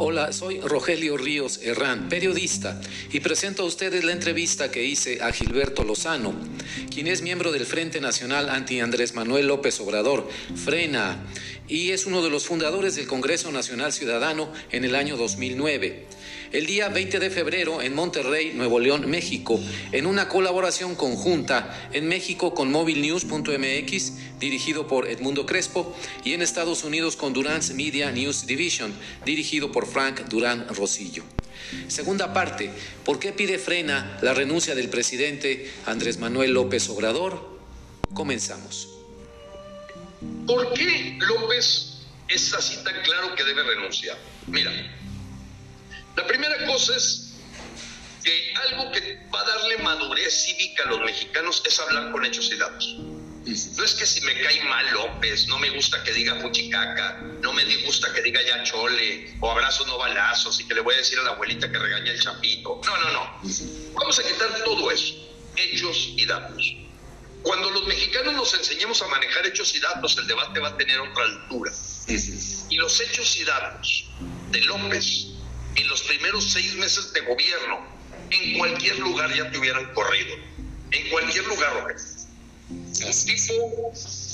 Hola, soy Rogelio Ríos Herrán, periodista, y presento a ustedes la entrevista que hice a Gilberto Lozano, quien es miembro del Frente Nacional Anti Andrés Manuel López Obrador, Frena, y es uno de los fundadores del Congreso Nacional Ciudadano en el año 2009 el día 20 de febrero en Monterrey, Nuevo León, México, en una colaboración conjunta en México con mobilenews.mx, dirigido por Edmundo Crespo, y en Estados Unidos con Durance Media News Division, dirigido por Frank Durán Rosillo. Segunda parte, ¿por qué pide frena la renuncia del presidente Andrés Manuel López Obrador? Comenzamos. ¿Por qué López es así tan claro que debe renunciar? Mira, la primera cosa es que algo que va a darle madurez cívica a los mexicanos es hablar con hechos y datos. No es que si me cae mal López, no me gusta que diga fuchicaca, no me gusta que diga ya chole, o abrazos no balazos, y que le voy a decir a la abuelita que regaña el chapito. No, no, no. Vamos a quitar todo eso, hechos y datos. Cuando los mexicanos nos enseñemos a manejar hechos y datos, el debate va a tener otra altura. Y los hechos y datos de López en los primeros seis meses de gobierno, en cualquier lugar ya te hubieran corrido. En cualquier lugar, Rogelio. Un tipo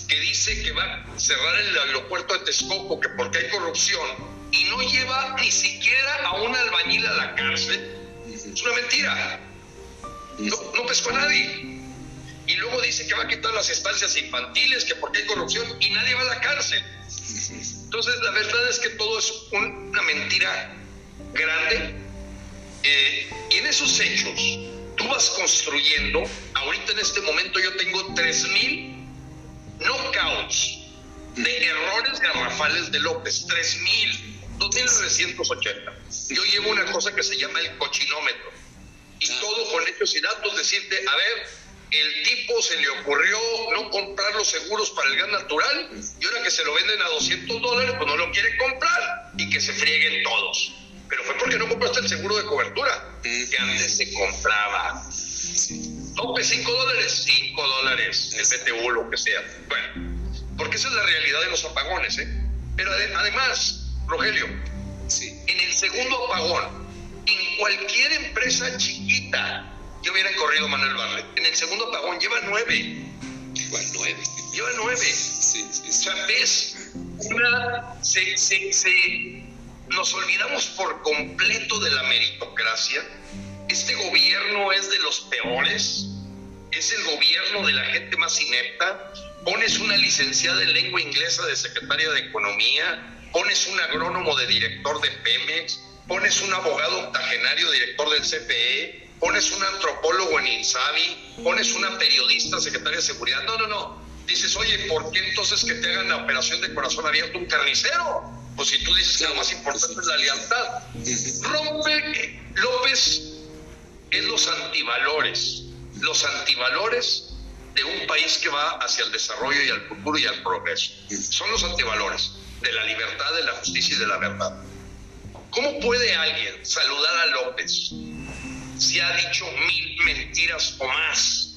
que dice que va a cerrar el aeropuerto de Texcoco que porque hay corrupción y no lleva ni siquiera a un albañil a la cárcel, es una mentira. No, no pescó a nadie. Y luego dice que va a quitar las estancias infantiles, que porque hay corrupción y nadie va a la cárcel. Entonces, la verdad es que todo es una mentira grande. Eh, y en esos hechos, tú vas construyendo, ahorita en este momento yo tengo 3.000 knockouts de errores garrafales de López, 3.000, 2.980. Yo llevo una cosa que se llama el cochinómetro. Y todo con hechos y datos, decirte, a ver, el tipo se le ocurrió no comprar los seguros para el gas natural y ahora que se lo venden a 200 dólares, pues no lo quiere comprar y que se frieguen todos pero fue porque no compraste el seguro de cobertura, que antes se compraba. Tope 5 dólares, 5 dólares, el BTU, lo que sea. Bueno, porque esa es la realidad de los apagones, ¿eh? Pero además, Rogelio, en el segundo apagón, en cualquier empresa chiquita, yo hubiera corrido Manuel Barlet. En el segundo apagón lleva nueve. Lleva nueve. Lleva nueve. Sí, sí, sí. O sea, ves, una, se, se, se nos olvidamos por completo de la meritocracia. Este gobierno es de los peores, es el gobierno de la gente más inepta. Pones una licenciada en lengua inglesa de secretaria de Economía, pones un agrónomo de director de Pemex, pones un abogado octogenario director del CPE, pones un antropólogo en INSABI, pones una periodista secretaria de Seguridad. No, no, no. Dices, oye, ¿por qué entonces que te hagan la operación de corazón abierto un carnicero? Pues si tú dices que lo más importante es la lealtad. Rompe López es los antivalores, los antivalores de un país que va hacia el desarrollo y al futuro y al progreso. Son los antivalores de la libertad, de la justicia y de la verdad. ¿Cómo puede alguien saludar a López si ha dicho mil mentiras o más?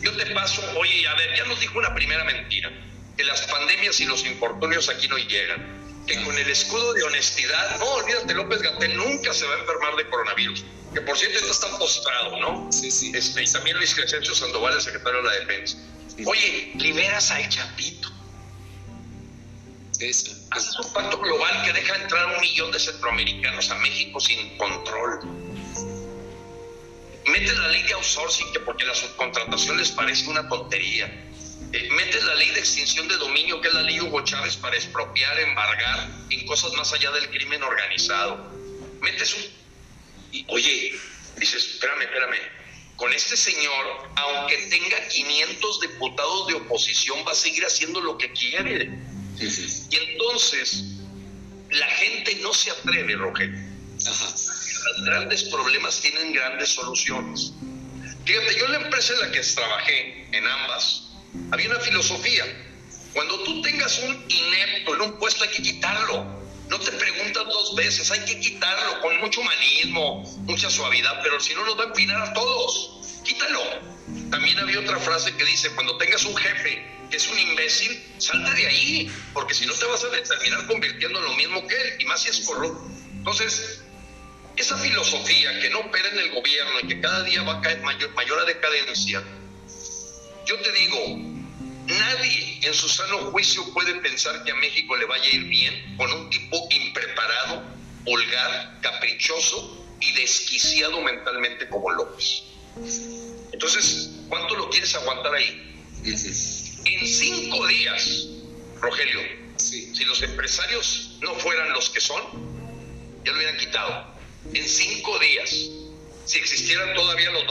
Yo te paso, oye, a ver, ya nos dijo una primera mentira, que las pandemias y los infortunios aquí no llegan que con el escudo de honestidad, no, olvídate, López Gatel nunca se va a enfermar de coronavirus, que por cierto está tan postrado, ¿no? Sí, sí. Este, y también Luis Crescencio Sandoval, el secretario de la Defensa. Oye, liberas al Chapito. Eso. Haces un pacto global que deja entrar un millón de centroamericanos a México sin control. Mete la ley de outsourcing, que porque la subcontratación les parece una tontería eh, metes la ley de extinción de dominio, que es la ley Hugo Chávez, para expropiar, embargar en cosas más allá del crimen organizado. Metes un... Y, oye, dices, espérame, espérame, con este señor, aunque tenga 500 diputados de oposición, va a seguir haciendo lo que quiere. Y entonces, la gente no se atreve, Rogelio. Los grandes problemas tienen grandes soluciones. Fíjate, yo en la empresa en la que trabajé, en ambas, había una filosofía. Cuando tú tengas un inepto en un puesto hay que quitarlo. No te preguntas dos veces, hay que quitarlo con mucho humanismo, mucha suavidad, pero si no nos va a empinar a todos. Quítalo. También había otra frase que dice, cuando tengas un jefe que es un imbécil, salte de ahí, porque si no te vas a terminar convirtiendo en lo mismo que él, y más si es corrupto. Entonces, esa filosofía que no opera en el gobierno y que cada día va a caer mayor, mayor a decadencia, yo te digo, nadie en su sano juicio puede pensar que a México le vaya a ir bien con un tipo impreparado, vulgar, caprichoso y desquiciado mentalmente como López. Entonces, ¿cuánto lo quieres aguantar ahí? En cinco días, Rogelio, si los empresarios no fueran los que son, ya lo hubieran quitado. En cinco días, si existieran todavía los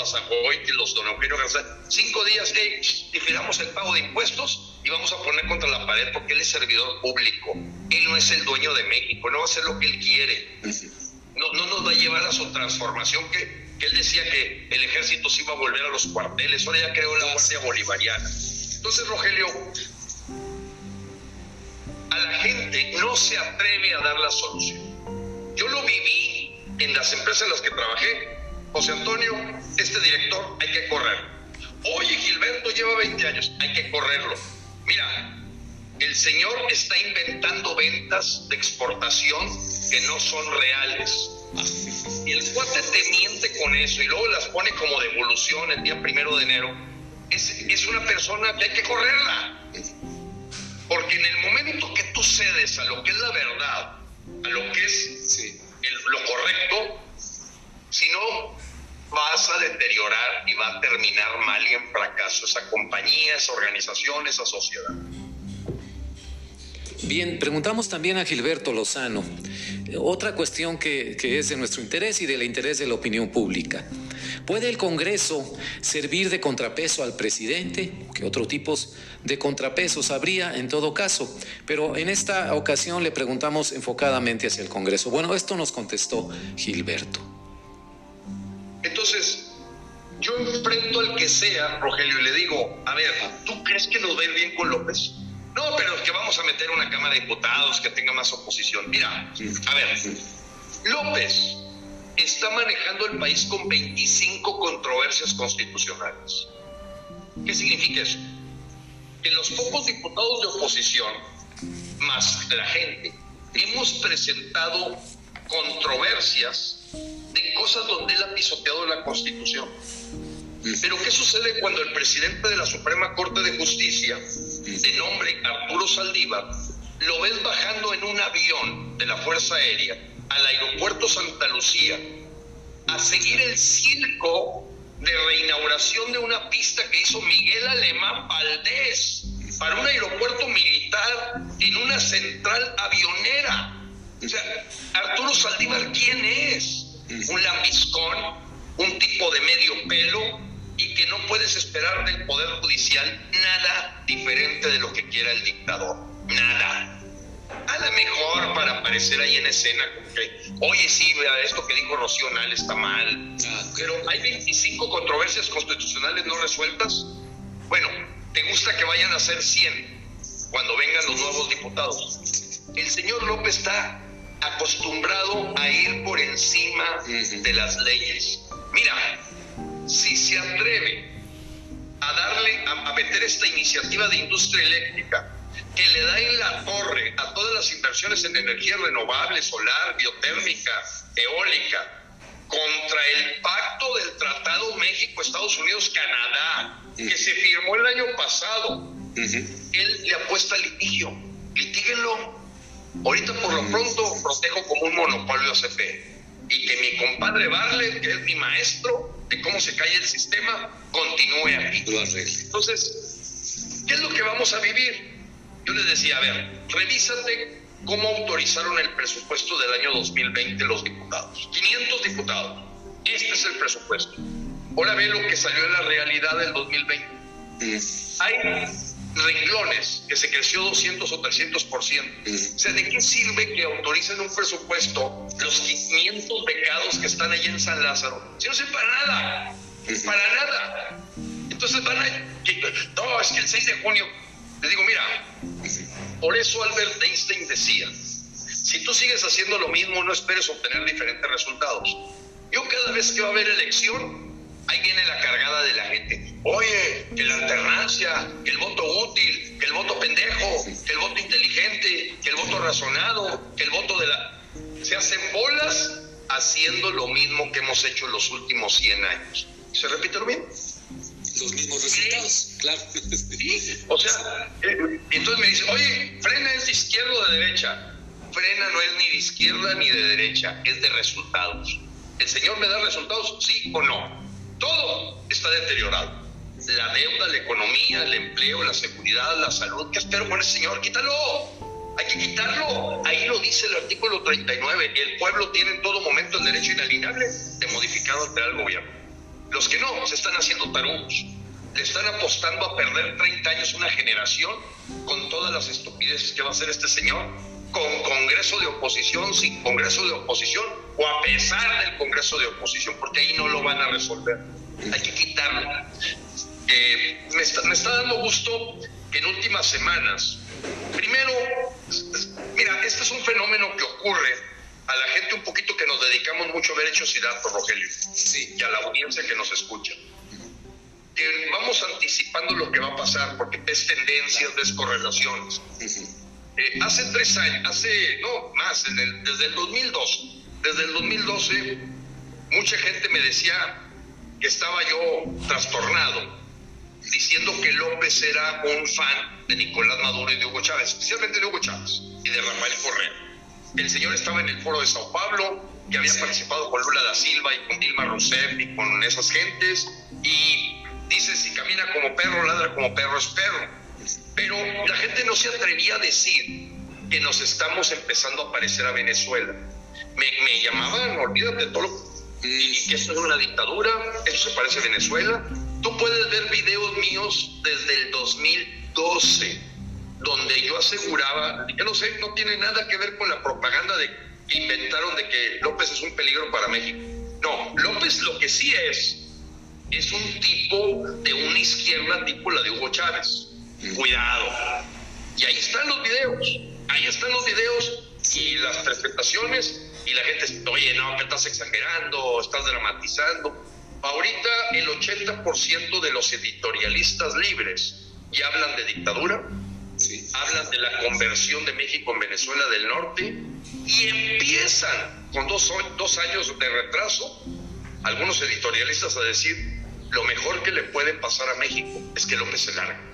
y los don Eugenio García, cinco días, hey, difiramos el pago de impuestos y vamos a poner contra la pared porque él es servidor público. Él no es el dueño de México, no va a hacer lo que él quiere. No, no nos va a llevar a su transformación que, que él decía que el ejército se iba a volver a los cuarteles, ahora ya creó la Guardia Bolivariana. Entonces, Rogelio, a la gente no se atreve a dar la solución. Yo lo viví en las empresas en las que trabajé. José Antonio, este director hay que correr. Oye, Gilberto lleva 20 años, hay que correrlo. Mira, el señor está inventando ventas de exportación que no son reales. Y el cuate te miente con eso y luego las pone como devolución el día primero de enero. Es, es una persona que hay que correrla. Porque en el momento que tú cedes a lo que es la verdad, a lo que es lo correcto, si no, vas a deteriorar y va a terminar mal y en fracaso esa compañía, esa organización, esa sociedad. Bien, preguntamos también a Gilberto Lozano, otra cuestión que, que es de nuestro interés y del interés de la opinión pública. ¿Puede el Congreso servir de contrapeso al presidente? ¿Qué otros tipos de contrapesos habría en todo caso? Pero en esta ocasión le preguntamos enfocadamente hacia el Congreso. Bueno, esto nos contestó Gilberto. Entonces, yo enfrento al que sea, Rogelio, y le digo, a ver, ¿tú crees que nos va a ir bien con López? No, pero es que vamos a meter una Cámara de Diputados que tenga más oposición. Mira, a ver, López está manejando el país con 25 controversias constitucionales. ¿Qué significa eso? Que los pocos diputados de oposición, más la gente, hemos presentado controversias de cosas donde él ha pisoteado la Constitución. Pero ¿qué sucede cuando el presidente de la Suprema Corte de Justicia, de nombre Arturo Saldívar, lo ves bajando en un avión de la Fuerza Aérea al aeropuerto Santa Lucía a seguir el circo de reinauguración de una pista que hizo Miguel Alemán Valdés para un aeropuerto militar en una central avionera. O sea, Arturo Saldívar, ¿quién es? Un lambiscón, un tipo de medio pelo y que no puedes esperar del Poder Judicial nada diferente de lo que quiera el dictador. Nada a lo mejor para aparecer ahí en escena, que, oye, sí, vea, esto que dijo Rocío Nal está mal, pero hay 25 controversias constitucionales no resueltas. Bueno, ¿te gusta que vayan a ser 100 cuando vengan los nuevos diputados? El señor López está acostumbrado a ir por encima de las leyes. Mira, si se atreve a darle, a meter esta iniciativa de industria eléctrica, que le da en la torre a todas las inversiones en energía renovable, solar, biotérmica, eólica, contra el pacto del Tratado México-Estados Unidos-Canadá, que se firmó el año pasado. Él le apuesta al litigio. Litíguenlo. Ahorita por lo pronto protejo como un monopolio ACP. Y que mi compadre Barlet, que es mi maestro de cómo se cae el sistema, continúe aquí. Entonces, ¿qué es lo que vamos a vivir? Yo les decía, a ver, revísate cómo autorizaron el presupuesto del año 2020 los diputados. 500 diputados. Este es el presupuesto. Ahora ve lo que salió en la realidad del 2020. Hay renglones que se creció 200 o 300%. O sea, ¿de qué sirve que autoricen un presupuesto los 500 becados que están allí en San Lázaro? Si no sirve para nada. Para nada. Entonces van a... No, es que el 6 de junio le digo, mira, por eso Albert Einstein decía, si tú sigues haciendo lo mismo, no esperes obtener diferentes resultados. Yo cada vez que va a haber elección, ahí viene la cargada de la gente. Oye, que la alternancia, que el voto útil, que el voto pendejo, que el voto inteligente, que el voto razonado, que el voto de la... se hacen bolas haciendo lo mismo que hemos hecho los últimos 100 años. ¿Se repite lo mismo? Los mismos resultados, claro. Sí, o sea, eh, entonces me dice, oye, frena es de izquierda o de derecha. Frena no es ni de izquierda ni de derecha, es de resultados. ¿El Señor me da resultados? Sí o no. Todo está deteriorado. La deuda, la economía, el empleo, la seguridad, la salud. ¿Qué espero con el Señor? Quítalo. Hay que quitarlo. Ahí lo dice el artículo 39. El pueblo tiene en todo momento el derecho inalienable de modificar o alterar el gobierno. Los que no, se están haciendo tarudos. Le están apostando a perder 30 años una generación con todas las estupideces que va a hacer este señor, con Congreso de oposición, sin Congreso de oposición, o a pesar del Congreso de oposición, porque ahí no lo van a resolver. Hay que quitarlo. Eh, me, está, me está dando gusto que en últimas semanas, primero, mira, este es un fenómeno que ocurre a la gente un poquito que nos dedicamos mucho a ver hechos y datos, Rogelio, Sí. y a la audiencia que nos escucha. Que vamos anticipando lo que va a pasar porque ves tendencias, ves correlaciones. Eh, hace tres años, hace, no, más, desde el, desde el 2012, desde el 2012, mucha gente me decía que estaba yo trastornado, diciendo que López era un fan de Nicolás Maduro y de Hugo Chávez, especialmente de Hugo Chávez y de Rafael Correa. El señor estaba en el foro de Sao Paulo, que había participado con Lula da Silva y con Dilma Rousseff y con esas gentes, y dice, si camina como perro, ladra como perro, es perro. Pero la gente no se atrevía a decir que nos estamos empezando a parecer a Venezuela. Me, me llamaban, olvídate de todo lo y que esto es una dictadura, esto se parece a Venezuela. Tú puedes ver videos míos desde el 2012, donde yo aseguraba, yo no sé, no tiene nada que ver con la propaganda de, que inventaron de que López es un peligro para México. No, López lo que sí es, es un tipo de una izquierda tipo la de Hugo Chávez. Cuidado. Y ahí están los videos, ahí están los videos y las presentaciones y la gente dice, oye, no, que estás exagerando, estás dramatizando. Ahorita el 80% de los editorialistas libres ya hablan de dictadura, Sí. hablan de la conversión de México en Venezuela del Norte y empiezan con dos, dos años de retraso algunos editorialistas a decir lo mejor que le puede pasar a México es que López se largue.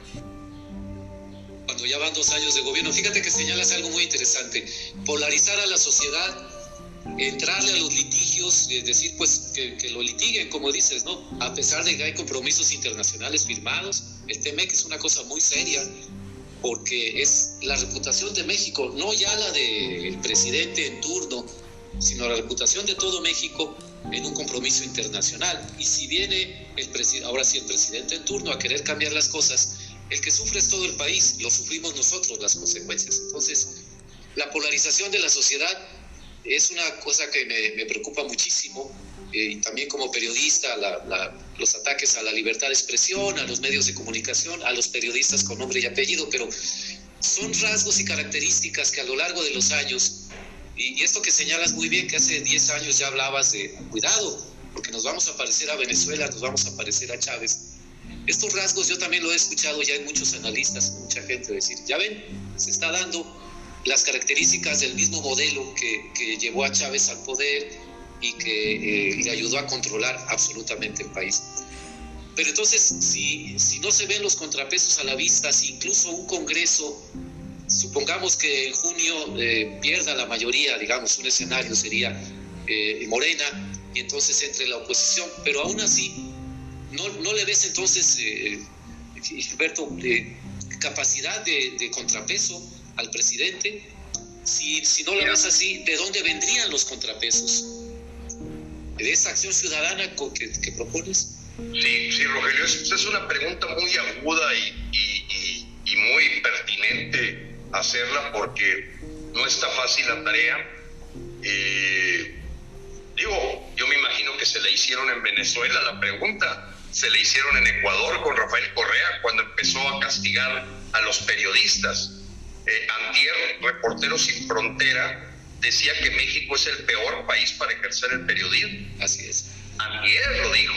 Cuando ya van dos años de gobierno, fíjate que señalas algo muy interesante. Polarizar a la sociedad, entrarle a los litigios, es decir, pues que, lo litiguen, como dices, ¿no? A pesar de que hay compromisos internacionales firmados, el TEMEC es una cosa muy seria, porque es la reputación de México, no ya la del presidente en turno, sino la reputación de todo México en un compromiso internacional. Y si viene el presidente, ahora sí el presidente en turno a querer cambiar las cosas, el que sufre es todo el país, lo sufrimos nosotros las consecuencias. Entonces, la polarización de la sociedad es una cosa que me, preocupa muchísimo, eh, y también como periodista, los ataques a la libertad de expresión, a los medios de comunicación, a los periodistas con nombre y apellido, pero son rasgos y características que a lo largo de los años, y, y esto que señalas muy bien, que hace 10 años ya hablabas de cuidado, porque nos vamos a parecer a Venezuela, nos vamos a parecer a Chávez. Estos rasgos yo también lo he escuchado ya en muchos analistas, mucha gente decir, ya ven, se está dando las características del mismo modelo que, llevó a Chávez al poder y que eh, le ayudó a controlar absolutamente el país. Pero entonces, si, si no se ven los contrapesos a la vista, si incluso un Congreso, supongamos que en junio eh, pierda la mayoría, digamos, un escenario sería eh, Morena, y entonces entre la oposición, pero aún así, no, no le ves entonces, eh, Gilberto, capacidad de, de contrapeso al presidente. Si, si no lo ves así, ¿de dónde vendrían los contrapesos? ¿De esa acción ciudadana que, que propones? Sí, sí, Rogelio, es, es una pregunta muy aguda y, y, y, y, muy pertinente hacerla porque no está fácil la tarea. Eh, digo, yo me imagino que se le hicieron en Venezuela la pregunta, se le hicieron en Ecuador con Rafael Correa cuando empezó a castigar a los periodistas. Eh, Antier, Reporteros Sin Frontera, decía que México es el peor país para ejercer el periodismo. Así es. Antier lo dijo.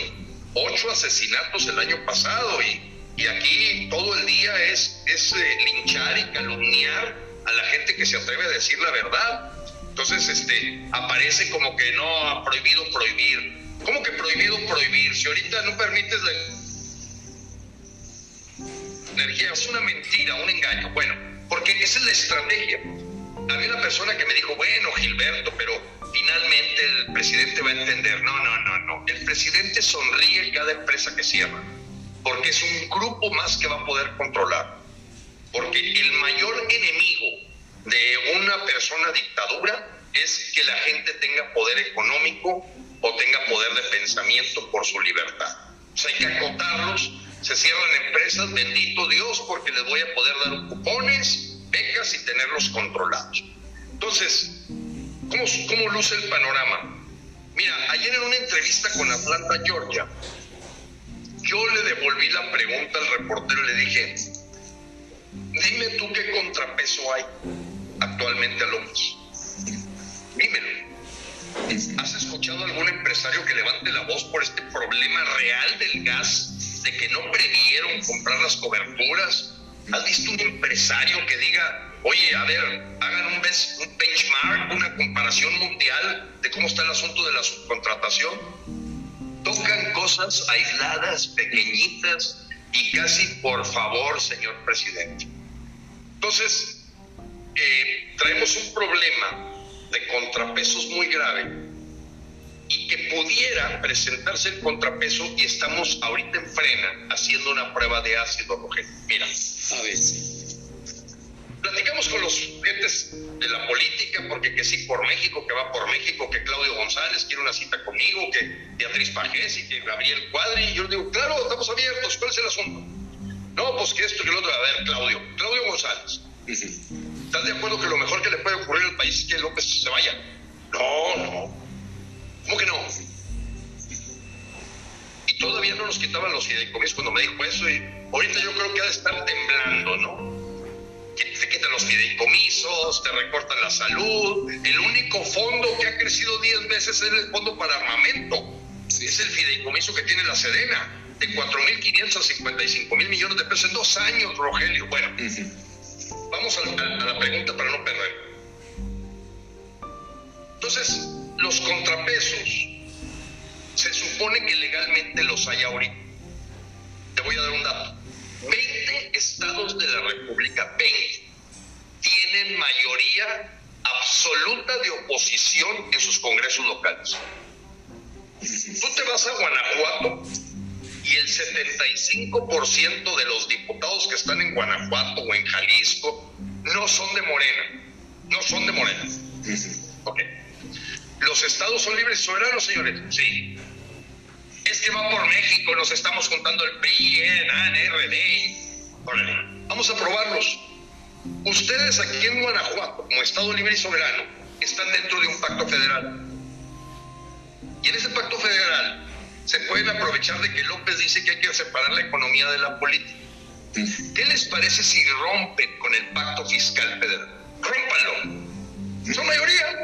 Ocho asesinatos el año pasado y, y aquí todo el día es, es eh, linchar y calumniar a la gente que se atreve a decir la verdad. Entonces, este, aparece como que no, prohibido prohibir. ¿Cómo que prohibido prohibir? Si ahorita no permites la energía, es una mentira, un engaño. Bueno, porque esa es la estrategia. Había una persona que me dijo, bueno, Gilberto, pero finalmente el presidente va a entender. No, no, no, no. El presidente sonríe cada empresa que cierra, porque es un grupo más que va a poder controlar. Porque el mayor enemigo de una persona dictadura es que la gente tenga poder económico o tenga poder de pensamiento por su libertad. O sea, hay que acotarlos, se cierran empresas, bendito Dios, porque les voy a poder dar cupones, becas y tenerlos controlados. Entonces, ¿cómo, cómo luce el panorama? Mira, ayer en una entrevista con Atlanta, Georgia, yo le devolví la pregunta al reportero y le dije, dime tú qué contrapeso hay actualmente a López. Dímelo. ¿Has escuchado algún empresario que levante la voz por este problema real del gas, de que no previeron comprar las coberturas? ¿Has visto un empresario que diga, oye, a ver, hagan un, benchmark, una comparación mundial de cómo está el asunto de la subcontratación? Tocan cosas aisladas, pequeñitas y casi por favor, señor presidente. Entonces, eh, traemos un problema de contrapesos muy grave y que pudiera presentarse el contrapeso y estamos ahorita en frena haciendo una prueba de ácido rojo. Mira, a ver. Platicamos con los gentes de la política, porque que sí por México, que va por México, que Claudio González quiere una cita conmigo, que Beatriz Pajés y que Gabriel Cuadri. Y yo le digo, claro, estamos abiertos, ¿cuál es el asunto? No, pues que esto y lo otro. A ver, Claudio, Claudio González. ¿Estás de acuerdo que lo mejor que le puede ocurrir al país es que López se vaya? No, no. ¿Cómo que no? Y todavía no nos quitaban los fideicomisos cuando me dijo eso y ahorita yo creo que ha de estar temblando, ¿no? Que te quitan los fideicomisos, te recortan la salud. El único fondo que ha crecido 10 veces es el fondo para armamento. Es el fideicomiso que tiene la Sedena, de 4.500 a 55 mil millones de pesos en dos años, Rogelio. Bueno, Vamos a, la pregunta para no perder. Entonces, los contrapesos se supone que legalmente los hay ahorita. Te voy a dar un dato. 20 estados de la República, 20, tienen mayoría absoluta de oposición en sus congresos locales. Tú te vas a Guanajuato y el 75% de los diputados que están en Guanajuato o en Jalisco no son de Morena, no son de Morena. Ok. ¿Los estados son libres y soberanos, señores? Sí. Es que va por México, nos estamos contando el PRI, RD. Órale, vamos a probarlos. Ustedes aquí en Guanajuato, como Estado libre y soberano, están dentro de un pacto federal. Y en ese pacto federal se pueden aprovechar de que López dice que hay que separar la economía de la política. ¿Qué les parece si rompen con el pacto fiscal federal? Rómpanlo. Son mayoría,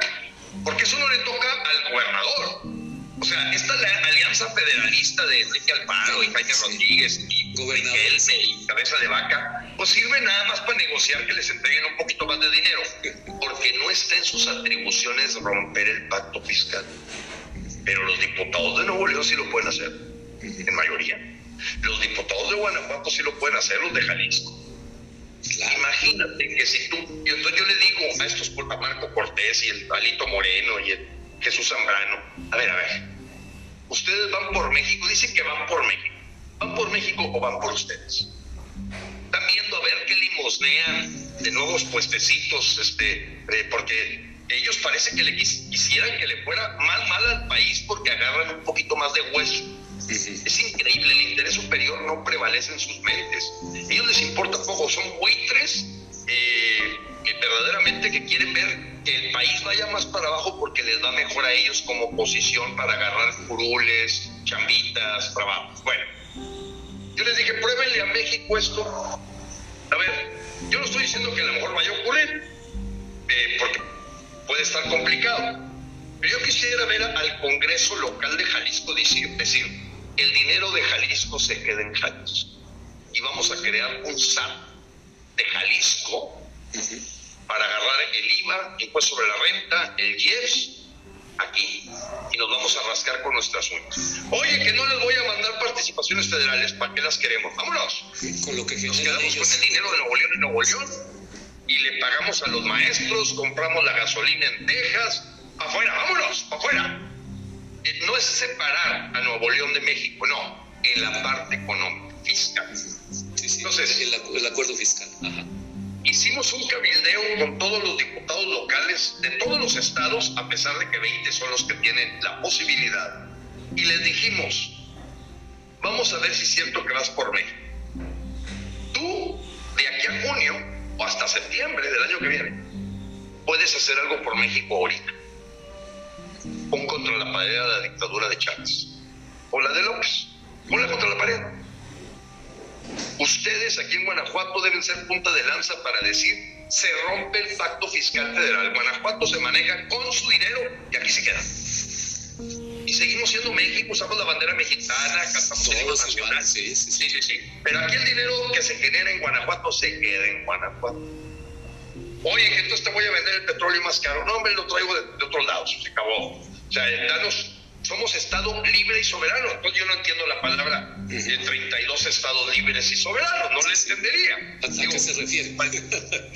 porque eso no le toca al gobernador. O sea, esta la alianza federalista de Enrique Alfaro y Jaime Rodríguez y Riquelme y Cabeza de Vaca, pues sirve nada más para negociar que les entreguen un poquito más de dinero, porque no está en sus atribuciones romper el pacto fiscal pero los diputados de Nuevo León sí lo pueden hacer, en mayoría. Los diputados de Guanajuato sí lo pueden hacer, los de Jalisco. Imagínate que si tú, yo, yo le digo a estos, a Marco Cortés y el Alito Moreno y el Jesús Zambrano, a ver, a ver, ustedes van por México, dicen que van por México. ¿Van por México o van por ustedes? Están viendo a ver qué limosnean de nuevos puestecitos, este, eh, porque ellos parece que le quisieran que le fuera más mal al país porque agarran un poquito más de hueso. Es increíble, el interés superior no prevalece en sus mentes. A ellos les importa poco, son buitres eh, verdaderamente que quieren ver que el país vaya más para abajo porque les va mejor a ellos como oposición para agarrar curules, chambitas, trabajos. Bueno, yo les dije, pruébenle a México esto. A ver, yo no estoy diciendo que a lo mejor vaya a ocurrir, eh, porque puede estar complicado. Pero yo quisiera ver al Congreso local de Jalisco decir, decir, el dinero de Jalisco se queda en Jalisco. Y vamos a crear un SAT de Jalisco para agarrar el IVA, impuesto sobre la renta, el IEPS, aquí. Y nos vamos a rascar con nuestras uñas. Oye, que no les voy a mandar participaciones federales, ¿para qué las queremos? Vámonos. Con lo que nos quedamos con el dinero de Nuevo León y Nuevo León y le pagamos a los maestros, compramos la gasolina en Texas, afuera, vámonos, afuera. Eh, no es separar a Nuevo León de México, no, en la parte económica, fiscal. Entonces, el, acuerdo fiscal. Hicimos un cabildeo con todos los diputados locales de todos los estados, a pesar de que 20 son los que tienen la posibilidad. Y les dijimos, vamos a ver si es cierto que vas por México. Tú, de aquí a junio, o hasta septiembre del año que viene, puedes hacer algo por México ahorita. Pon contra la pared de la dictadura de Chávez. O la de López. Ponla contra la pared. Ustedes aquí en Guanajuato deben ser punta de lanza para decir, se rompe el pacto fiscal federal. Guanajuato se maneja con su dinero y aquí se queda. Seguimos siendo México, usamos la bandera mexicana, cantamos el himno nacional. Sí sí, sí sí, Pero aquí el dinero que se genera en Guanajuato se queda en Guanajuato. Oye, que entonces te voy a vender el petróleo más caro. No, hombre, lo traigo de, de otros lados. Se acabó. O sea, danos somos Estado libre y soberano. Entonces yo no entiendo la palabra de 32 estados libres y soberanos, no le entendería. ¿A qué se refiere?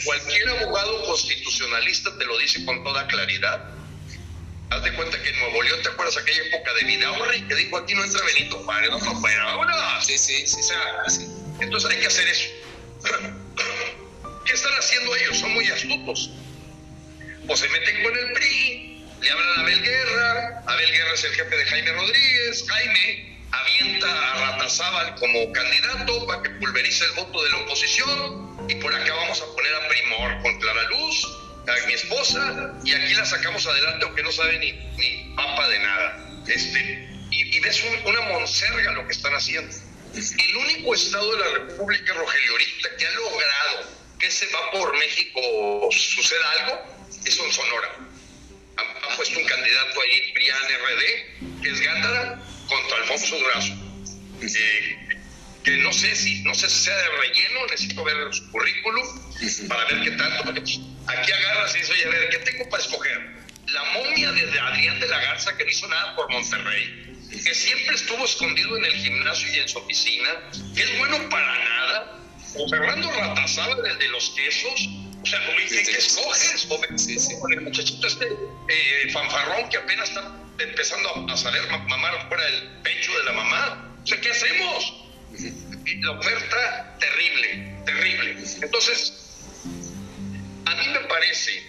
Cualquier abogado constitucionalista te lo dice con toda claridad. Haz de cuenta que en Nuevo León, ¿te acuerdas aquella época de Vidaurre que dijo aquí no entra Benito Juárez, no fuera, vámonos? Sí, sí, sí. Sea, entonces hay que hacer eso. ¿Qué están haciendo ellos? Son muy astutos. O se meten con el PRI, le hablan a Abel Guerra, Abel Guerra es el jefe de Jaime Rodríguez, Jaime avienta a Ratazábal como candidato para que pulverice el voto de la oposición y por acá vamos a poner a Primor con Clara Luz, a mi esposa, y aquí la sacamos adelante aunque no sabe ni, ni papa de nada. Este, y, ves una monserga lo que están haciendo. El único estado de la República, Rogelio, ahorita que ha logrado que se va por México suceda algo, es en Sonora ha, puesto un candidato ahí, PRIAN RD, que es Gándara, contra Alfonso Durazo. Eh, que no sé si no sé si sea de relleno, necesito ver su currículum para ver qué tanto, aquí agarras y dices, oye, a ver, ¿qué tengo para escoger? La momia de Adrián de la Garza, que no hizo nada por Monterrey, que siempre estuvo escondido en el gimnasio y en su oficina, que es bueno para nada, o Fernando Ratazaba, el de los quesos, o sea, ¿qué, ¿qué escoges? Con el muchachito este eh, fanfarrón que apenas está empezando a saber mamar fuera del pecho de la mamá. O sea, ¿qué hacemos? Y la oferta terrible, terrible. Entonces, mí me parece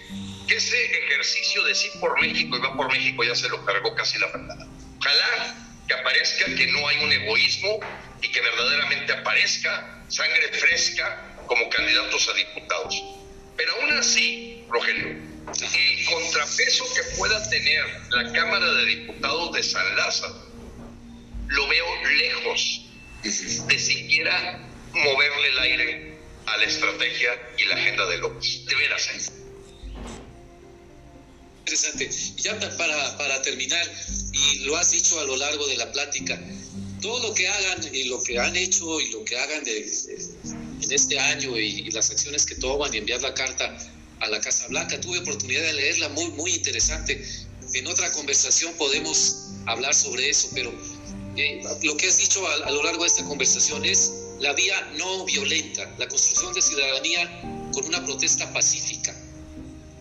que ese ejercicio de sí por México y va por México ya se lo cargó casi la verdad. Ojalá que aparezca que no hay un egoísmo y que verdaderamente aparezca sangre fresca como candidatos a diputados. Pero aún así, Rogelio, el contrapeso que pueda tener la Cámara de Diputados de San Lázaro, lo veo lejos de siquiera moverle el aire a la estrategia y la agenda de López. De veras. ¿eh? Interesante. Ya para, para terminar, y lo has dicho a lo largo de la plática, todo lo que hagan y lo que han hecho y lo que hagan de, en este año y, las acciones que toman y enviar la carta a la Casa Blanca. Tuve oportunidad de leerla, muy, muy interesante. En otra conversación podemos hablar sobre eso, pero eh, lo que has dicho a, lo largo de esta conversación es la vía no violenta, la construcción de ciudadanía con una protesta pacífica.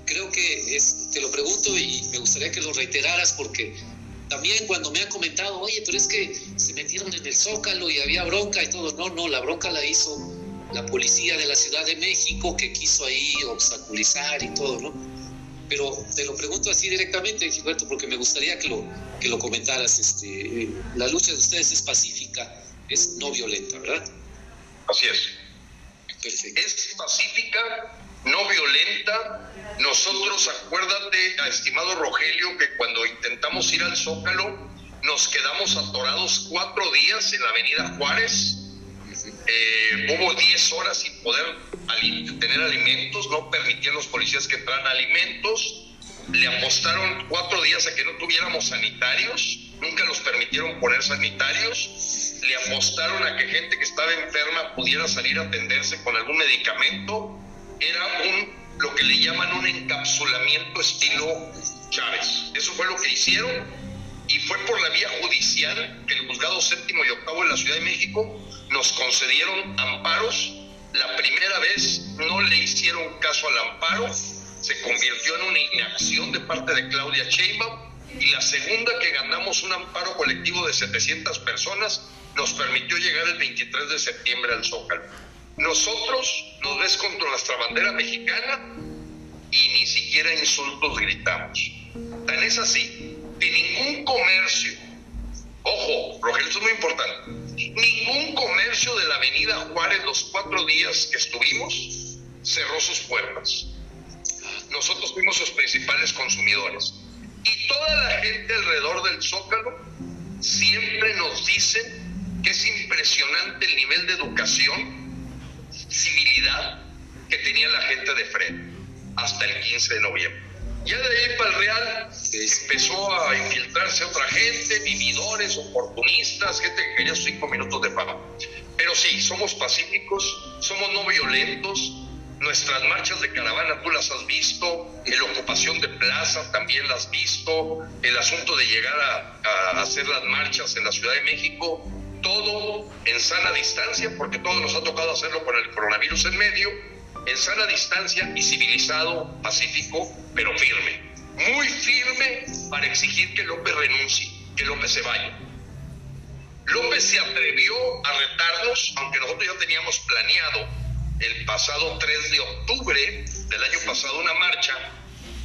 Creo que es, te lo pregunto y me gustaría que lo reiteraras porque también cuando me han comentado, oye, pero es que se metieron en el zócalo y había bronca y todo. No, no, la bronca la hizo la policía de la Ciudad de México que quiso ahí obstaculizar y todo, ¿no? Pero te lo pregunto así directamente, Gilberto, porque me gustaría que lo, que lo comentaras. Este, la lucha de ustedes es pacífica, es no violenta, ¿verdad? Así es. Perfecto. Es pacífica, no violenta. Nosotros, acuérdate, estimado Rogelio, que cuando intentamos ir al Zócalo, nos quedamos atorados cuatro días en la Avenida Juárez eh, hubo 10 horas sin poder tener alimentos, no permitían los policías que entraran alimentos, le apostaron cuatro días a que no tuviéramos sanitarios, nunca los permitieron poner sanitarios, le apostaron a que gente que estaba enferma pudiera salir a atenderse con algún medicamento, era un lo que le llaman un encapsulamiento estilo Chávez. Eso fue lo que hicieron y fue por la vía judicial que el juzgado séptimo y octavo de la Ciudad de México nos concedieron amparos. La primera vez no le hicieron caso al amparo, se convirtió en una inacción de parte de Claudia Sheinbaum y la segunda que ganamos un amparo colectivo de 700 personas nos permitió llegar el 23 de septiembre al Zócalo. Nosotros nos ves contra nuestra bandera mexicana y ni siquiera insultos gritamos. Tan es así que ningún comercio, ojo, Rogelio, esto es muy importante, ningún comercio de la avenida Juárez los cuatro días que estuvimos cerró sus puertas. Nosotros fuimos sus principales consumidores. Y toda la gente alrededor del Zócalo siempre nos dicen que es impresionante el nivel de educación, civilidad que tenía la gente de frente hasta el 15 de noviembre. Ya de ahí para el Real empezó a infiltrarse otra gente, vividores, oportunistas, gente que quería cinco minutos de fama. Pero sí, somos pacíficos, somos no violentos, nuestras marchas de caravana tú las has visto, la ocupación de plaza también las has visto, el asunto de llegar a, a hacer las marchas en la Ciudad de México, todo en sana distancia, porque todo nos ha tocado hacerlo con el coronavirus en medio, en sana distancia y civilizado, pacífico, pero firme. Muy firme para exigir que López renuncie, que López se vaya. López se atrevió a retarnos, aunque nosotros ya teníamos planeado el pasado 3 de octubre del año pasado una marcha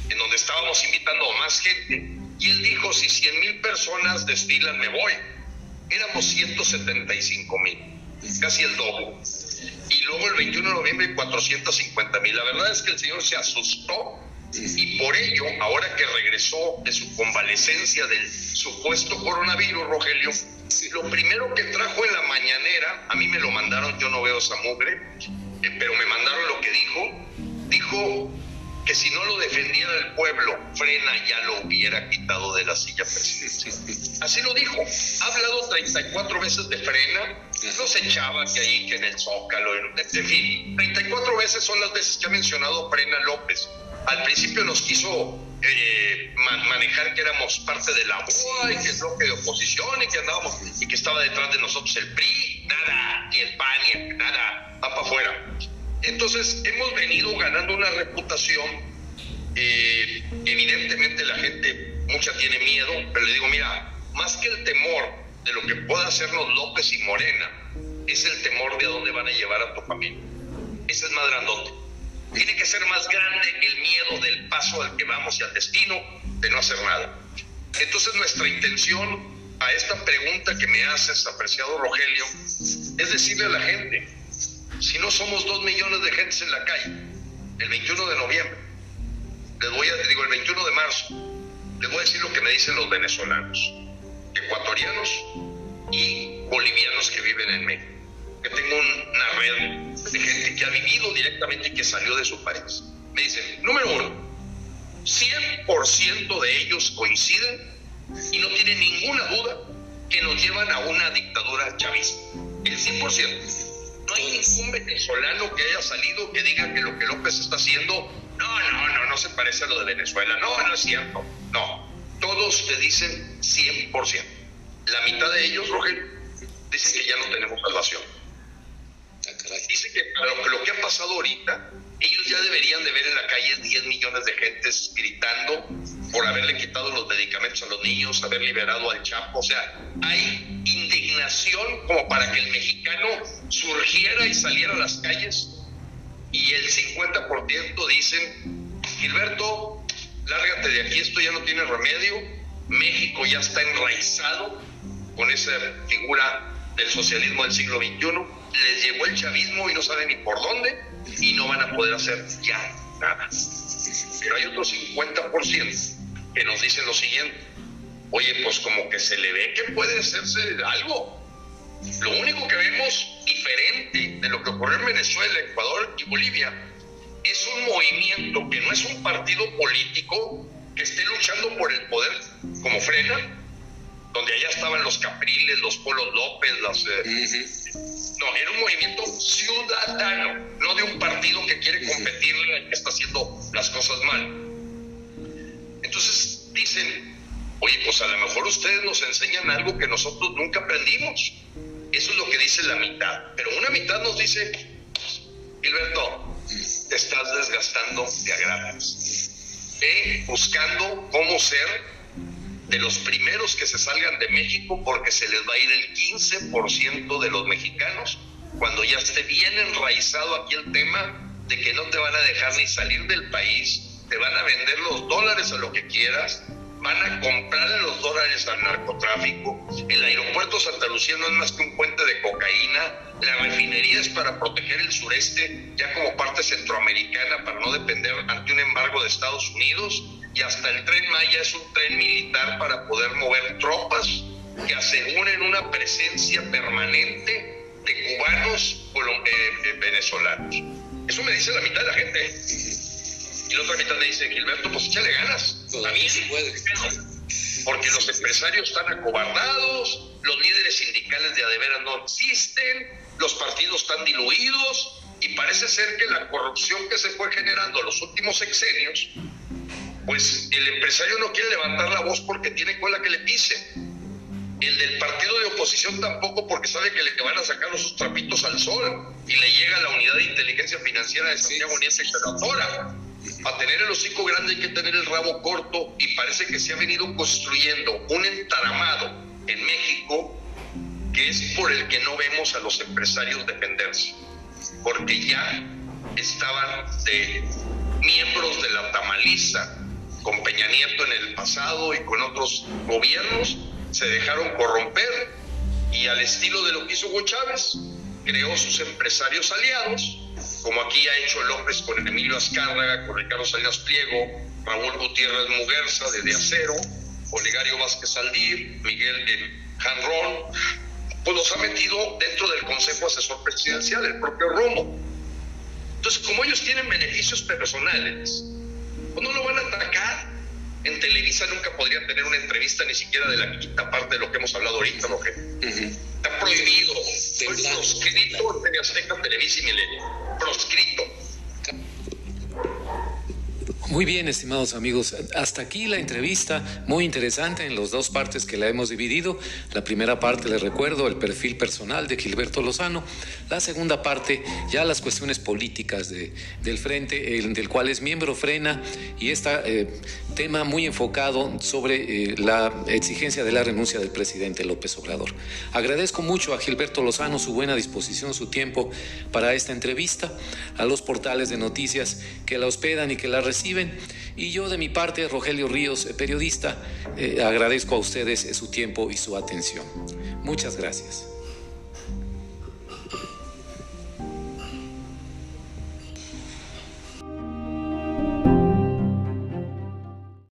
en donde estábamos invitando a más gente y él dijo, si 100 mil personas desfilan me voy. Éramos 175 mil, casi el doble y luego el 21 de noviembre 450 mil. La verdad es que el señor se asustó y por ello, ahora que regresó de su convalecencia del supuesto coronavirus, Rogelio, lo primero que trajo en la mañanera, a mí me lo mandaron, yo no veo esa mugre, eh, pero me mandaron lo que dijo, dijo que si no lo defendiera el pueblo, Frena ya lo hubiera quitado de la silla presidencial. Así lo dijo. Ha hablado 34 veces de Frena, no se echaba que ahí, que en el Zócalo, en fin, 34 veces son las veces que ha mencionado Frena López. Al principio nos quiso eh, manejar que éramos parte de la UA y que es bloque de oposición y que andábamos y que estaba detrás de nosotros el PRI, nada, ni el PAN, ni nada, va para afuera. Entonces hemos venido ganando una reputación, eh, evidentemente la gente, mucha tiene miedo, pero le digo, mira, más que el temor de lo que pueda hacernos López y Morena, es el temor de a dónde van a llevar a tu familia. Ese es más grandote. Tiene que ser más grande el miedo del paso al que vamos y al destino de no hacer nada. Entonces nuestra intención a esta pregunta que me haces, apreciado Rogelio, es decirle a la gente, si no somos dos millones de gentes en la calle, el 21 de noviembre, les voy a, digo, el 21 de marzo, les voy a decir lo que me dicen los venezolanos, ecuatorianos y bolivianos que viven en México. Que tengo una red de gente que ha vivido directamente y que salió de su país. Me dicen, número uno, 100% de ellos coinciden y no tienen ninguna duda que nos llevan a una dictadura chavista. El 100%. Hay ningún venezolano que haya salido que diga que lo que López está haciendo, no, no, no, no se parece a lo de Venezuela. No, no es cierto. No, todos te dicen 100%. La mitad de ellos, Rogelio, dicen que ya no tenemos salvación. Dice que lo, lo que ha pasado ahorita, ellos ya deberían de ver en la calle 10 millones de gentes gritando por haberle quitado los medicamentos a los niños, haber liberado al Chapo. O sea, hay como para que el mexicano surgiera y saliera a las calles. Y el 50% dicen, Gilberto, lárgate de aquí, esto ya no tiene remedio, México ya está enraizado con esa figura del socialismo del siglo XXI, les llegó el chavismo y no saben ni por dónde y no van a poder hacer ya nada. Pero hay otro 50% que nos dicen lo siguiente, oye, pues como que se le ve que puede hacerse algo. Lo único que vemos diferente de lo que ocurrió en Venezuela, Ecuador y Bolivia es un movimiento que no es un partido político que esté luchando por el poder como frena, donde allá estaban los Capriles, los Polos López, las... Eh, no, era un movimiento ciudadano, no de un partido que quiere competirle al que está haciendo las cosas mal. Entonces dicen, oye, pues a lo mejor ustedes nos enseñan algo que nosotros nunca aprendimos. Eso es lo que dice la mitad. Pero una mitad nos dice, Gilberto, te estás desgastando de agravios. Buscando cómo ser de los primeros que se salgan de México porque se les va a ir el 15% de los mexicanos cuando ya esté bien enraizado aquí el tema de que no te van a dejar ni salir del país, te van a vender los dólares a lo que quieras, van a comprar los dólares al narcotráfico, el aeropuerto Santa Lucía no es más que un puente de cocaína, la refinería es para proteger el sureste ya como parte centroamericana para no depender ante un embargo de Estados Unidos, y hasta el tren Maya es un tren militar para poder mover tropas que aseguren una presencia permanente de cubanos eh, venezolanos. Eso me dice la mitad de la gente. Y la otra mitad me dice, Gilberto, pues échale ganas. Todavía sí puede. Porque los empresarios están acobardados, los líderes sindicales de adeveras no existen, los partidos están diluidos y parece ser que la corrupción que se fue generando en los últimos sexenios pues el empresario no quiere levantar la voz porque tiene cola que le pise. El del partido de oposición tampoco porque sabe que le van a sacar los trapitos al sol y le llega la unidad de inteligencia financiera de Santiago Nietzsche y se lo A tener el hocico grande hay que tener el rabo corto y parece que se ha venido construyendo un entaramado en México que es por el que no vemos a los empresarios defenderse, porque ya estaban de miembros de la tamaliza con Peña Nieto en el pasado y con otros gobiernos, se dejaron corromper y al estilo de lo que hizo Hugo Chávez, creó sus empresarios aliados, como aquí ha hecho López con Emilio Azcárraga, con Ricardo Salinas Pliego, Raúl Gutiérrez Muguerza desde Acero, Olegario Vázquez Aldir, Miguel de Janrón, pues los ha metido dentro del Consejo Asesor Presidencial, el propio Romo. Entonces, como ellos tienen beneficios personales, pues no lo van a atacar. En Televisa nunca podrían tener una entrevista ni siquiera de la quinta parte de lo que hemos hablado ahorita, ¿no? Está prohibido. Soy proscrito de Azteca, Televisa y Milenio. Proscrito. Muy bien, estimados amigos. Hasta aquí la entrevista, muy interesante en las dos partes que la hemos dividido. La primera parte, les recuerdo, el perfil personal de Gilberto Lozano. La segunda parte, ya las cuestiones políticas de, del frente, el, del cual es miembro Frena, y este tema muy enfocado sobre eh, la exigencia de la renuncia del presidente López Obrador. Agradezco mucho a Gilberto Lozano su buena disposición, su tiempo para esta entrevista, a los portales de noticias que la hospedan y que la reciben y yo de mi parte, Rogelio Ríos, periodista, eh, agradezco a ustedes su tiempo y su atención. Muchas gracias.